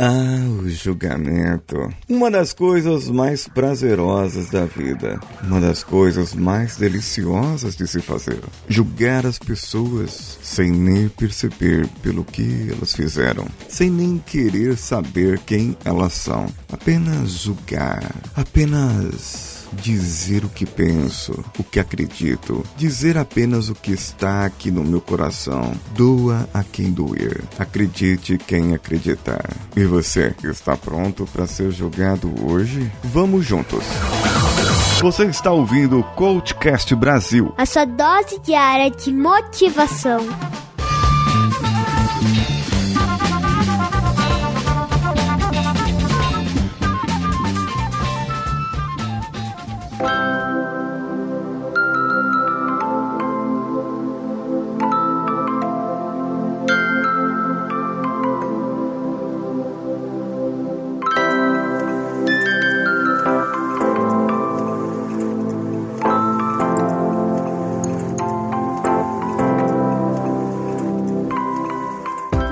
Ah, o julgamento. Uma das coisas mais prazerosas da vida. Uma das coisas mais deliciosas de se fazer. Julgar as pessoas sem nem perceber pelo que elas fizeram. Sem nem querer saber quem elas são. Apenas julgar. Apenas dizer o que penso, o que acredito, dizer apenas o que está aqui no meu coração. Doa a quem doer, acredite quem acreditar. E você, está pronto para ser julgado hoje? Vamos juntos! Você está ouvindo o Coachcast Brasil a sua dose diária de motivação.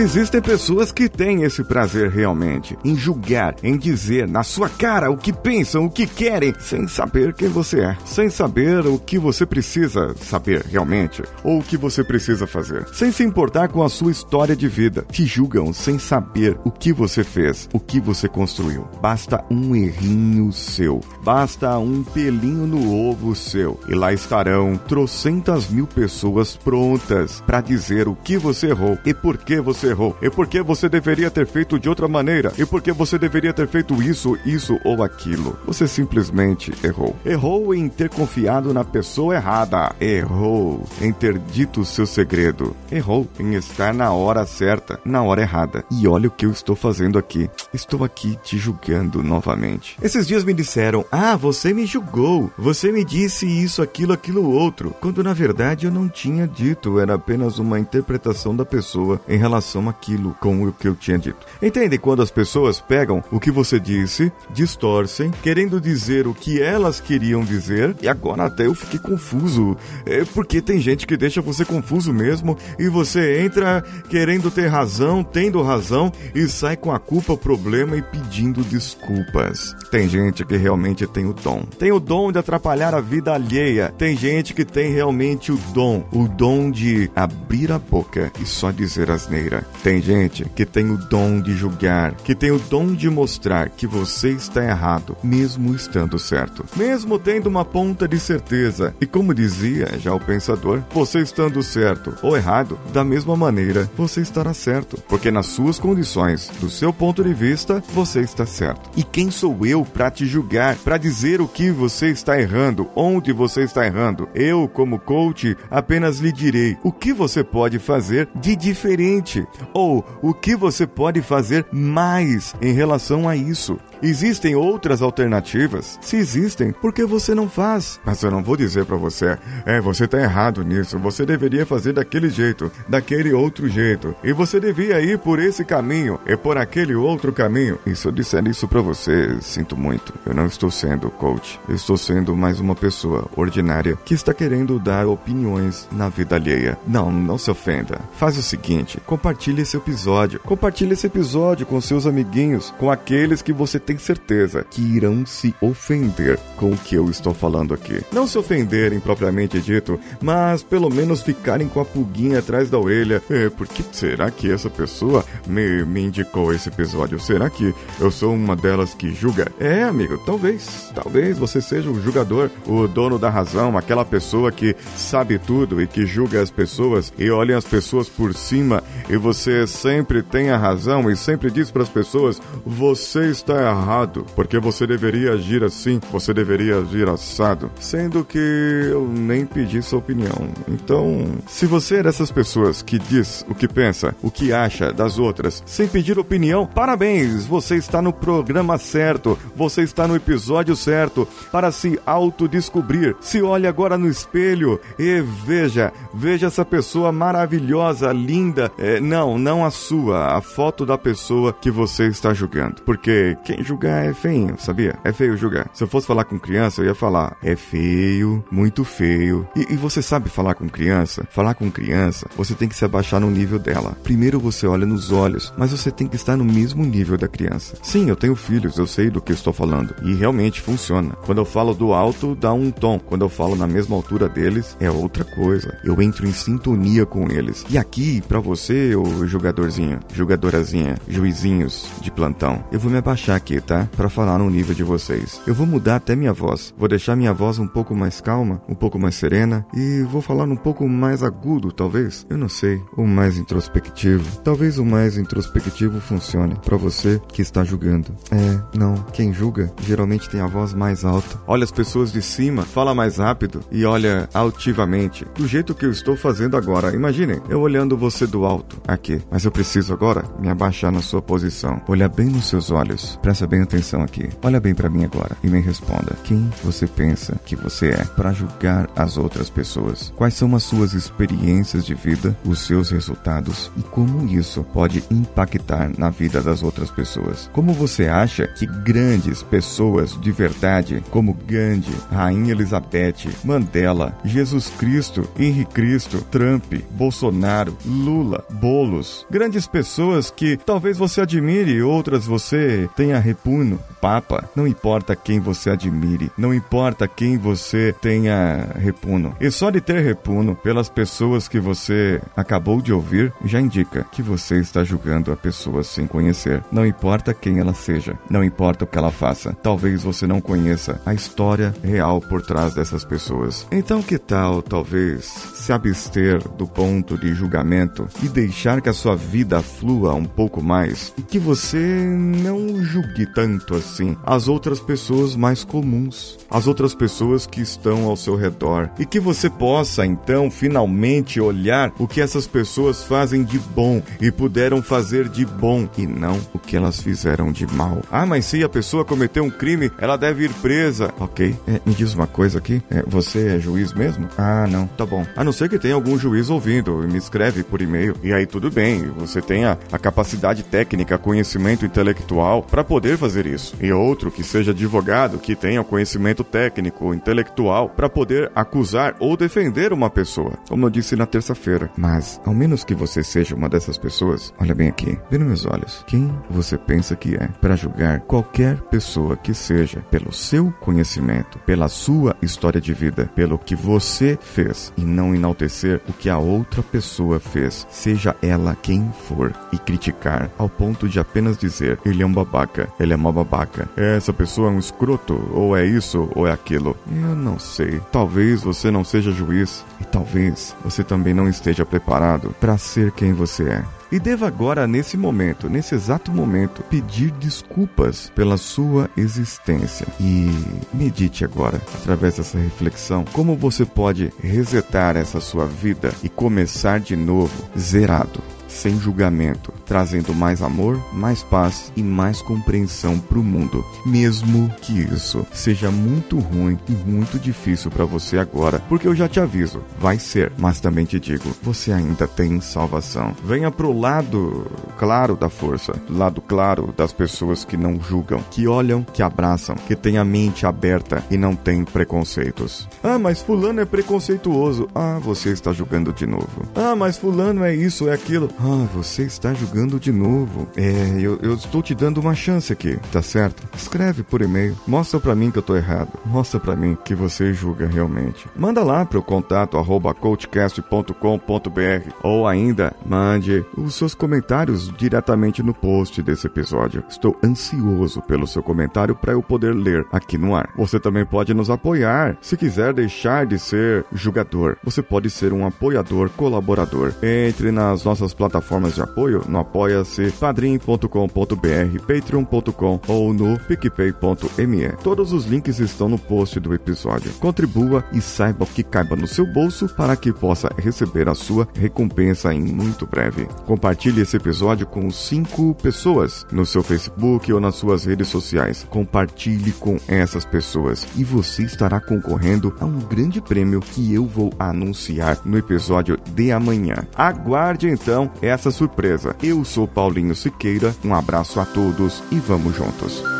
Existem pessoas que têm esse prazer realmente, em julgar, em dizer na sua cara o que pensam, o que querem, sem saber quem você é, sem saber o que você precisa saber realmente, ou o que você precisa fazer, sem se importar com a sua história de vida. Te julgam sem saber o que você fez, o que você construiu. Basta um errinho seu, basta um pelinho no ovo seu, e lá estarão trocentas mil pessoas prontas para dizer o que você errou e por que você errou, e por que você deveria ter feito de outra maneira, e por que você deveria ter feito isso, isso ou aquilo. Você simplesmente errou. Errou em ter confiado na pessoa errada. Errou em ter dito o seu segredo. Errou em estar na hora certa, na hora errada. E olha o que eu estou fazendo aqui. Estou aqui te julgando novamente. Esses dias me disseram: Ah, você me julgou. Você me disse isso, aquilo, aquilo outro. Quando na verdade eu não tinha dito, era apenas uma interpretação da pessoa em relação relação àquilo com o que eu tinha dito. Entende quando as pessoas pegam o que você disse, distorcem, querendo dizer o que elas queriam dizer, e agora até eu fiquei confuso. É porque tem gente que deixa você confuso mesmo e você entra querendo ter razão, tendo razão e sai com a culpa, problema e pedindo desculpas. Tem gente que realmente tem o dom. Tem o dom de atrapalhar a vida alheia. Tem gente que tem realmente o dom, o dom de abrir a boca e só dizer asneira. Tem gente que tem o dom de julgar, que tem o dom de mostrar que você está errado, mesmo estando certo, mesmo tendo uma ponta de certeza. E como dizia já o pensador, você estando certo ou errado, da mesma maneira você estará certo, porque nas suas condições, do seu ponto de vista, você está certo. E quem sou eu para te julgar, para dizer o que você está errando, onde você está errando? Eu, como coach, apenas lhe direi o que você pode fazer de diferente ou o que você pode fazer mais em relação a isso. Existem outras alternativas? Se existem, por que você não faz? Mas eu não vou dizer para você, é, você tá errado nisso, você deveria fazer daquele jeito, daquele outro jeito, e você devia ir por esse caminho e por aquele outro caminho. E se eu disser isso para você, sinto muito. Eu não estou sendo coach, eu estou sendo mais uma pessoa ordinária que está querendo dar opiniões na vida alheia. Não, não se ofenda. Faz o seguinte, compartilhe esse episódio. Compartilhe esse episódio com seus amiguinhos, com aqueles que você tem certeza que irão se ofender com o que eu estou falando aqui. Não se ofenderem propriamente dito, mas pelo menos ficarem com a pulguinha atrás da orelha. É, por que será que essa pessoa me, me indicou esse episódio? Será que eu sou uma delas que julga? É, amigo, talvez. Talvez você seja o julgador, o dono da razão, aquela pessoa que sabe tudo e que julga as pessoas e olha as pessoas por cima e você sempre tem a razão e sempre diz para as pessoas: você está errado errado, porque você deveria agir assim, você deveria agir assado, sendo que eu nem pedi sua opinião. Então, se você é dessas pessoas que diz o que pensa, o que acha das outras, sem pedir opinião, parabéns, você está no programa certo, você está no episódio certo para se autodescobrir. Se olhe agora no espelho e veja, veja essa pessoa maravilhosa, linda. É, não, não a sua, a foto da pessoa que você está julgando. Porque quem julgar é feinho, sabia? É feio julgar. Se eu fosse falar com criança, eu ia falar, é feio, muito feio. E, e você sabe falar com criança? Falar com criança, você tem que se abaixar no nível dela. Primeiro você olha nos olhos, mas você tem que estar no mesmo nível da criança. Sim, eu tenho filhos, eu sei do que estou falando. E realmente funciona. Quando eu falo do alto, dá um tom. Quando eu falo na mesma altura deles, é outra coisa. Eu entro em sintonia com eles. E aqui, para você, o jogadorzinho, jogadorazinha, juizinhos de plantão, eu vou me abaixar aqui, tá? Para falar no nível de vocês. Eu vou mudar até minha voz. Vou deixar minha voz um pouco mais calma, um pouco mais serena e vou falar um pouco mais agudo, talvez. Eu não sei. Ou mais introspectivo. Talvez o mais introspectivo funcione para você que está julgando. É, não. Quem julga geralmente tem a voz mais alta. Olha as pessoas de cima, fala mais rápido e olha altivamente. Do jeito que eu estou fazendo agora. Imaginem, eu olhando você do alto aqui. Mas eu preciso agora me abaixar na sua posição. Olhar bem nos seus olhos. Presta bem atenção aqui. Olha bem para mim agora e me responda. Quem você pensa que você é para julgar as outras pessoas? Quais são as suas experiências de vida, os seus resultados e como isso pode impactar na vida das outras pessoas? Como você acha que grandes pessoas de verdade, como Gandhi, Rainha Elizabeth, Mandela, Jesus Cristo, Henrique Cristo, Trump, Bolsonaro, Lula, Bolos, grandes pessoas que talvez você admire, outras você tenha repuno, Papa, não importa quem você admire, não importa quem você tenha repuno. E só de ter repuno pelas pessoas que você acabou de ouvir já indica que você está julgando a pessoa sem conhecer. Não importa quem ela seja, não importa o que ela faça. Talvez você não conheça a história real por trás dessas pessoas. Então, que tal, talvez, se abster do ponto de julgamento e deixar que a sua vida flua um pouco mais e que você não julgue tanto assim as outras pessoas mais comuns, as outras pessoas que estão ao seu redor e que você possa então finalmente olhar o que essas pessoas fazem de bom e puderam fazer de bom e não o que elas fizeram de mal. Ah, mas se a pessoa cometeu um crime, ela deve ir presa. Ok, é, me diz uma coisa aqui. É, você é juiz mesmo? Ah, não, tá bom. A não ser que tenha algum juiz ouvindo e me escreve por e-mail. E aí tudo bem, você tenha a capacidade técnica, conhecimento intelectual para poder fazer isso. E outro que seja advogado, que tenha o conhecimento técnico, intelectual para poder acusar ou defender uma pessoa, como eu disse na terça-feira. Mas, ao menos que você seja uma dessas pessoas, olha bem aqui, vê nos meus olhos. Quem você pensa que é para julgar qualquer pessoa que seja pelo seu conhecimento, pela sua história de vida, pelo que você fez e não enaltecer o que a outra pessoa fez, seja ela quem for, e criticar ao ponto de apenas dizer ele é um babaca, ele é uma babaca, essa pessoa é um escroto, ou é isso ou é aquilo. Eu não sei. Talvez você não seja juiz e talvez você também não esteja preparado para ser quem você é e deva agora, nesse momento, nesse exato momento, pedir desculpas pela sua existência. E medite agora, através dessa reflexão, como você pode resetar essa sua vida e começar de novo, zerado sem julgamento, trazendo mais amor, mais paz e mais compreensão para o mundo. Mesmo que isso seja muito ruim e muito difícil para você agora, porque eu já te aviso, vai ser, mas também te digo, você ainda tem salvação. Venha pro lado claro da força, lado claro das pessoas que não julgam, que olham, que abraçam, que têm a mente aberta e não têm preconceitos. Ah, mas fulano é preconceituoso. Ah, você está julgando de novo. Ah, mas fulano é isso, é aquilo. Ah, você está jogando de novo. É, eu, eu estou te dando uma chance aqui, tá certo? Escreve por e-mail. Mostra para mim que eu tô errado. Mostra para mim que você julga realmente. Manda lá pro contato arroba coachcast.com.br ou ainda mande os seus comentários diretamente no post desse episódio. Estou ansioso pelo seu comentário para eu poder ler aqui no ar. Você também pode nos apoiar. Se quiser deixar de ser julgador, você pode ser um apoiador, colaborador. Entre nas nossas plataformas de apoio no apoia-se padrim.com.br, patreon.com ou no picpay.me. Todos os links estão no post do episódio. Contribua e saiba o que caiba no seu bolso para que possa receber a sua recompensa em muito breve. Compartilhe esse episódio com cinco pessoas no seu Facebook ou nas suas redes sociais. Compartilhe com essas pessoas e você estará concorrendo a um grande prêmio que eu vou anunciar no episódio de amanhã. Aguarde então essa surpresa. Eu sou Paulinho Siqueira, um abraço a todos e vamos juntos.